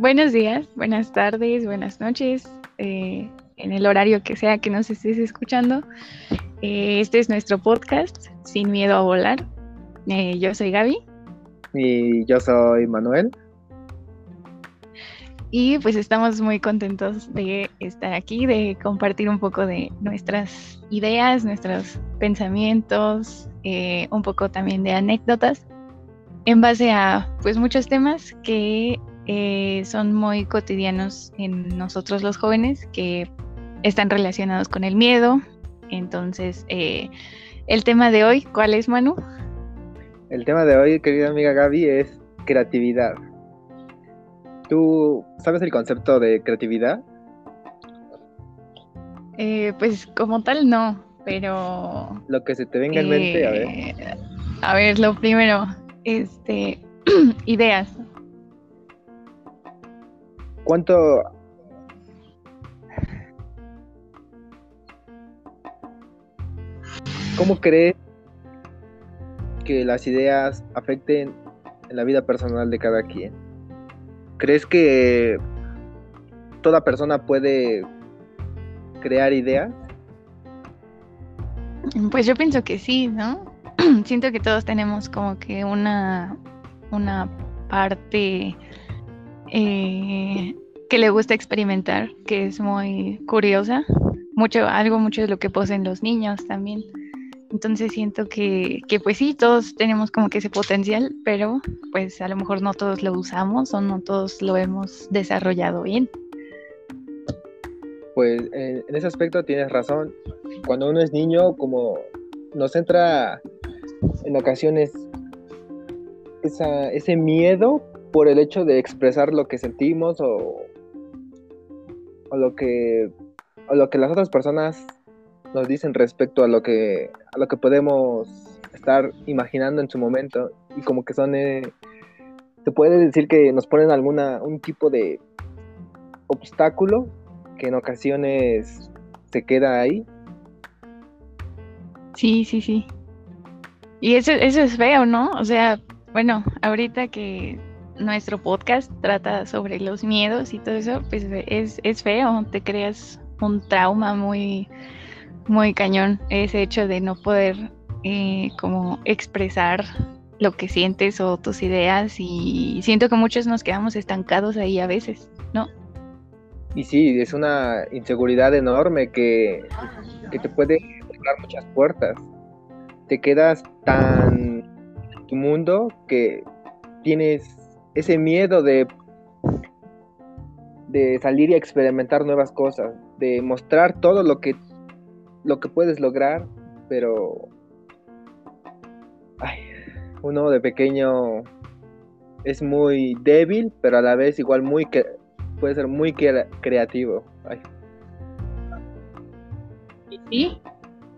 buenos días, buenas tardes, buenas noches, eh, en el horario que sea que nos estés escuchando. Eh, este es nuestro podcast, Sin Miedo a Volar. Eh, yo soy Gaby. Y yo soy Manuel. Y pues estamos muy contentos de estar aquí, de compartir un poco de nuestras ideas, nuestros pensamientos, un poco también de anécdotas en base a pues muchos temas que eh, son muy cotidianos en nosotros los jóvenes que están relacionados con el miedo. Entonces, eh, el tema de hoy, ¿cuál es, Manu? El tema de hoy, querida amiga Gaby, es creatividad. ¿Tú sabes el concepto de creatividad? Eh, pues como tal no, pero... Lo que se te venga en mente, a ver. A ver, lo primero, este, ideas. ¿Cuánto... ¿Cómo crees que las ideas afecten en la vida personal de cada quien? ¿Crees que toda persona puede crear ideas? Pues yo pienso que sí, ¿no? siento que todos tenemos como que una, una parte eh, que le gusta experimentar, que es muy curiosa, mucho, algo mucho de lo que poseen los niños también. Entonces siento que, que, pues sí, todos tenemos como que ese potencial, pero pues a lo mejor no todos lo usamos o no todos lo hemos desarrollado bien. Pues en ese aspecto tienes razón. Cuando uno es niño, como nos entra en ocasiones ese miedo por el hecho de expresar lo que sentimos o, o lo que o lo que las otras personas nos dicen respecto a lo que a lo que podemos estar imaginando en su momento. Y como que son eh, se puede decir que nos ponen alguna un tipo de obstáculo que en ocasiones se queda ahí. Sí sí sí. Y eso, eso es feo, ¿no? O sea, bueno, ahorita que nuestro podcast trata sobre los miedos y todo eso, pues es, es feo, te creas un trauma muy, muy cañón, ese hecho de no poder eh, como expresar lo que sientes o tus ideas y siento que muchos nos quedamos estancados ahí a veces, ¿no? Y sí, es una inseguridad enorme que, que te puede cerrar muchas puertas te quedas tan en tu mundo que tienes ese miedo de, de salir y experimentar nuevas cosas, de mostrar todo lo que, lo que puedes lograr, pero uno de pequeño es muy débil, pero a la vez igual muy puede ser muy creativo. Sí.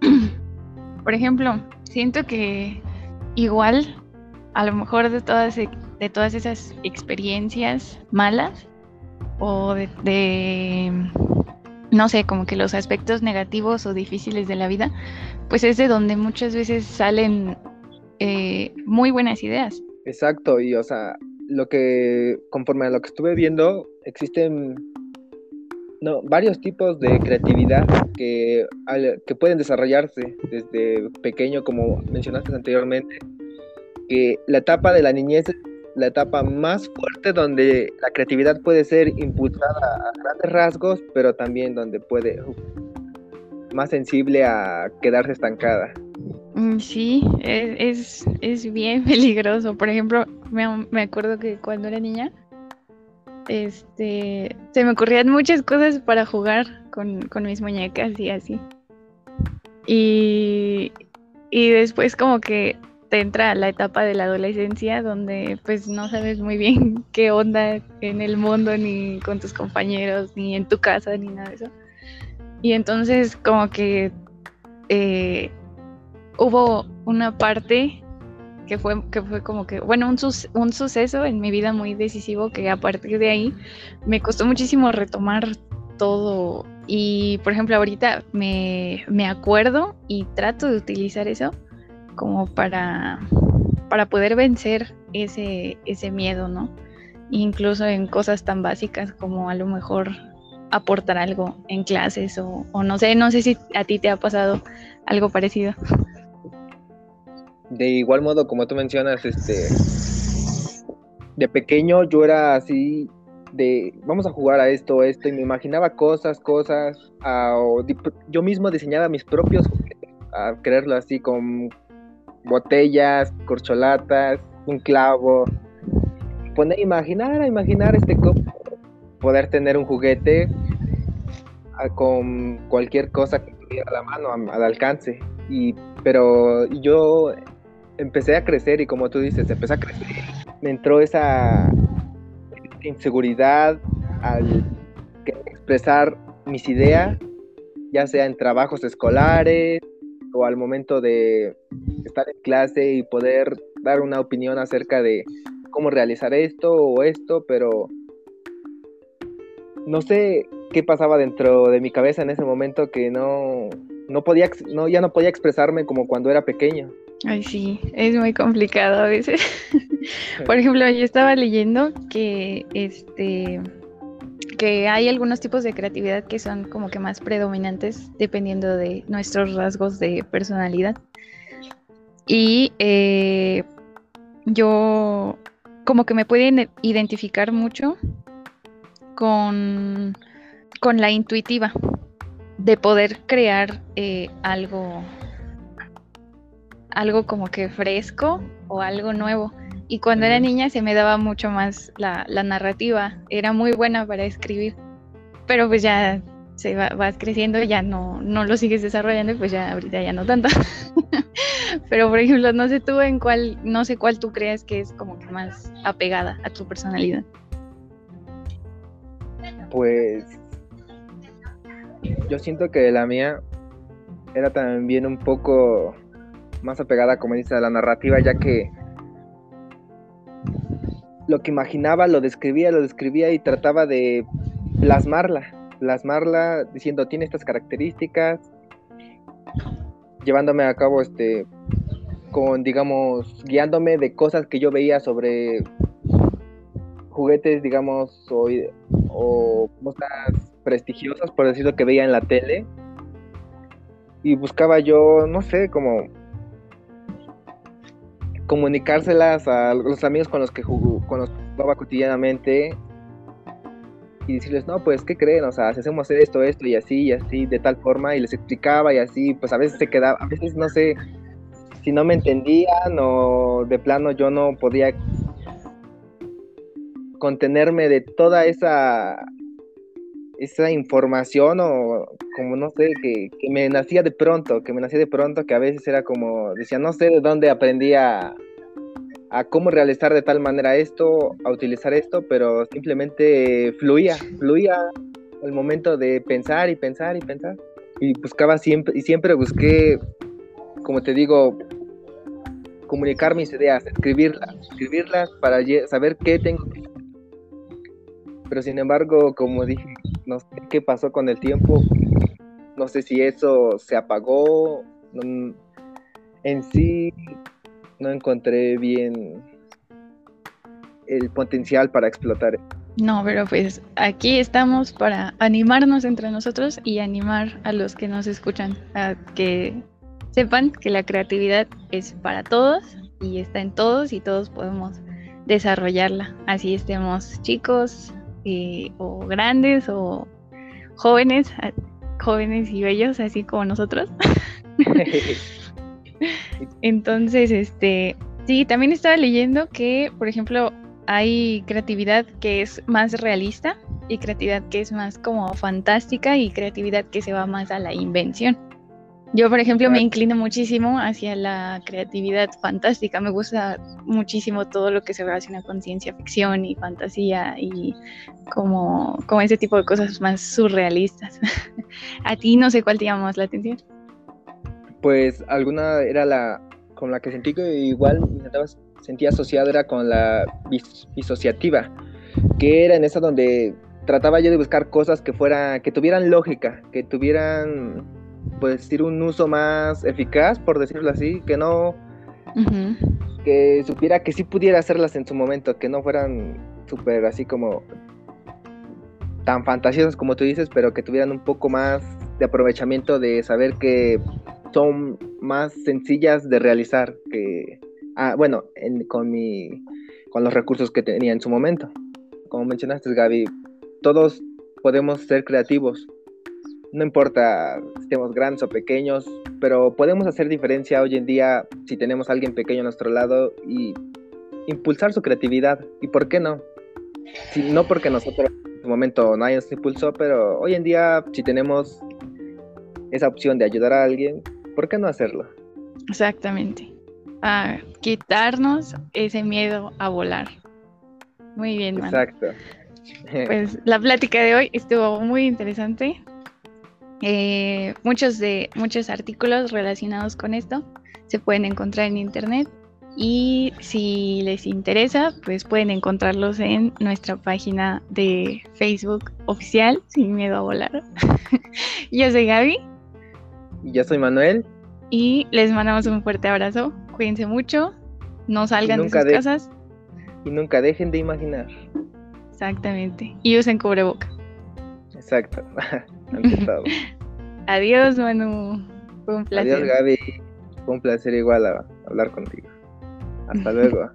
Por ejemplo, siento que igual, a lo mejor de todas, de todas esas experiencias malas o de, no sé, como que los aspectos negativos o difíciles de la vida, pues es de donde muchas veces salen eh, muy buenas ideas. Exacto, y o sea, lo que, conforme a lo que estuve viendo, existen no, varios tipos de creatividad que, que pueden desarrollarse desde pequeño, como mencionaste anteriormente, que la etapa de la niñez la etapa más fuerte donde la creatividad puede ser impulsada a grandes rasgos, pero también donde puede más sensible a quedarse estancada. Mm, sí, es, es, bien peligroso. Por ejemplo, me, me acuerdo que cuando era niña, este, se me ocurrían muchas cosas para jugar con, mis muñecas y así. Y, y después como que te entra la etapa de la adolescencia donde pues no sabes muy bien qué onda en el mundo, ni con tus compañeros, ni en tu casa, ni nada de eso. Y entonces como que eh, hubo una parte que fue, que fue como que, bueno, un, un suceso en mi vida muy decisivo que a partir de ahí me costó muchísimo retomar todo. Y por ejemplo, ahorita me, me acuerdo y trato de utilizar eso como para, para poder vencer ese, ese miedo, ¿no? incluso en cosas tan básicas como a lo mejor aportar algo en clases o, o no sé, no sé si a ti te ha pasado algo parecido. De igual modo, como tú mencionas, este, de pequeño yo era así de vamos a jugar a esto, esto, y me imaginaba cosas, cosas, yo mismo diseñaba mis propios a creerlo así con botellas, corcholatas, un clavo, poner, imaginar, imaginar este poder tener un juguete con cualquier cosa que tuviera a la mano, al alcance. Y, pero yo empecé a crecer y como tú dices, empecé a crecer. Me entró esa inseguridad al expresar mis ideas, ya sea en trabajos escolares o al momento de estar en clase y poder dar una opinión acerca de cómo realizar esto o esto, pero no sé qué pasaba dentro de mi cabeza en ese momento que no, no podía, no, ya no podía expresarme como cuando era pequeño. Ay, sí, es muy complicado a veces. Por ejemplo, yo estaba leyendo que este que hay algunos tipos de creatividad que son como que más predominantes dependiendo de nuestros rasgos de personalidad. Y eh, yo como que me pueden identificar mucho con, con la intuitiva de poder crear eh, algo algo como que fresco o algo nuevo. Y cuando era niña se me daba mucho más la, narrativa, era muy buena para escribir, pero pues ya se va, vas creciendo, ya no, no lo sigues desarrollando y pues ya ahorita ya no tanto. pero por ejemplo, no sé tú en cuál, no sé cuál tú creas que es como que más apegada a tu personalidad. Pues yo siento que la mía era también un poco más apegada, como dice, a la narrativa, ya que lo que imaginaba lo describía, lo describía y trataba de plasmarla, plasmarla diciendo tiene estas características, llevándome a cabo este con digamos guiándome de cosas que yo veía sobre juguetes digamos o, o cosas prestigiosas por decirlo que veía en la tele y buscaba yo no sé como comunicárselas a los amigos con los que con los jugaba cotidianamente y decirles, no, pues, ¿qué creen? O sea, si hacemos esto, esto y así, y así, de tal forma, y les explicaba y así, pues a veces se quedaba, a veces no sé si no me entendían o de plano yo no podía contenerme de toda esa esa información o como no sé, que, me nacía de pronto, que me nacía de pronto, que a veces era como, decía, no sé de dónde aprendí a, cómo realizar de tal manera esto, a utilizar esto, pero simplemente fluía, fluía el momento de pensar y pensar y pensar. Y buscaba siempre, y siempre busqué, como te digo, comunicar mis ideas, escribirlas, escribirlas para saber qué tengo que pero sin embargo, como dije, no sé qué pasó con el tiempo, no sé si eso se apagó, en sí no encontré bien el potencial para explotar. No, pero pues aquí estamos para animarnos entre nosotros y animar a los que nos escuchan a que sepan que la creatividad es para todos y está en todos y todos podemos desarrollarla. Así estemos chicos, eh, o grandes o jóvenes, jóvenes y bellos, así como nosotros. Entonces, este, sí, también estaba leyendo que, por ejemplo, hay creatividad que es más realista y creatividad que es más como fantástica y creatividad que se va más a la invención. Yo, por ejemplo, me inclino muchísimo hacia la creatividad fantástica. Me gusta muchísimo todo lo que se relaciona con ciencia ficción y fantasía y como, como ese tipo de cosas más surrealistas. A ti no sé cuál te llama más la atención. Pues alguna era la con la que sentí que igual sentía asociada era con la disociativa, que era en esa donde trataba yo de buscar cosas que fuera que tuvieran lógica, que tuvieran pues decir, un uso más eficaz, por decirlo así, que no, que supiera que sí pudiera hacerlas en su momento, que no fueran súper así como tan fantasiosas como tú dices, pero que tuvieran un poco más de aprovechamiento de saber que son más sencillas de realizar que, ah, bueno, con, mi, con los recursos que tenía en su momento. Como mencionaste, Gaby, todos podemos ser creativos. No importa si estemos grandes o pequeños, pero podemos hacer diferencia hoy en día si tenemos a alguien pequeño a nuestro lado y impulsar su creatividad. ¿Y por qué no? Si, no porque nosotros en su momento nadie nos impulsó, pero hoy en día si tenemos esa opción de ayudar a alguien, ¿por qué no hacerlo? Exactamente. A quitarnos ese miedo a volar. Muy bien, man. Exacto. Pues la plática de hoy estuvo muy interesante. Eh, muchos de muchos artículos relacionados con esto se pueden encontrar en internet y si les interesa pues pueden encontrarlos en nuestra página de Facebook oficial Sin Miedo a Volar. Yo soy Gaby. Y yo soy Manuel. Y les mandamos un fuerte abrazo. Cuídense mucho. No salgan de sus casas. Y nunca dejen de imaginar. Exactamente. Y usen cubreboca. Exacto. Adiós, Manu. Fue un placer. Adiós, Gaby. Fue un placer igual hablar contigo. Hasta luego.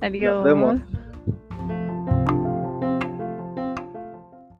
Adiós. Nos vemos.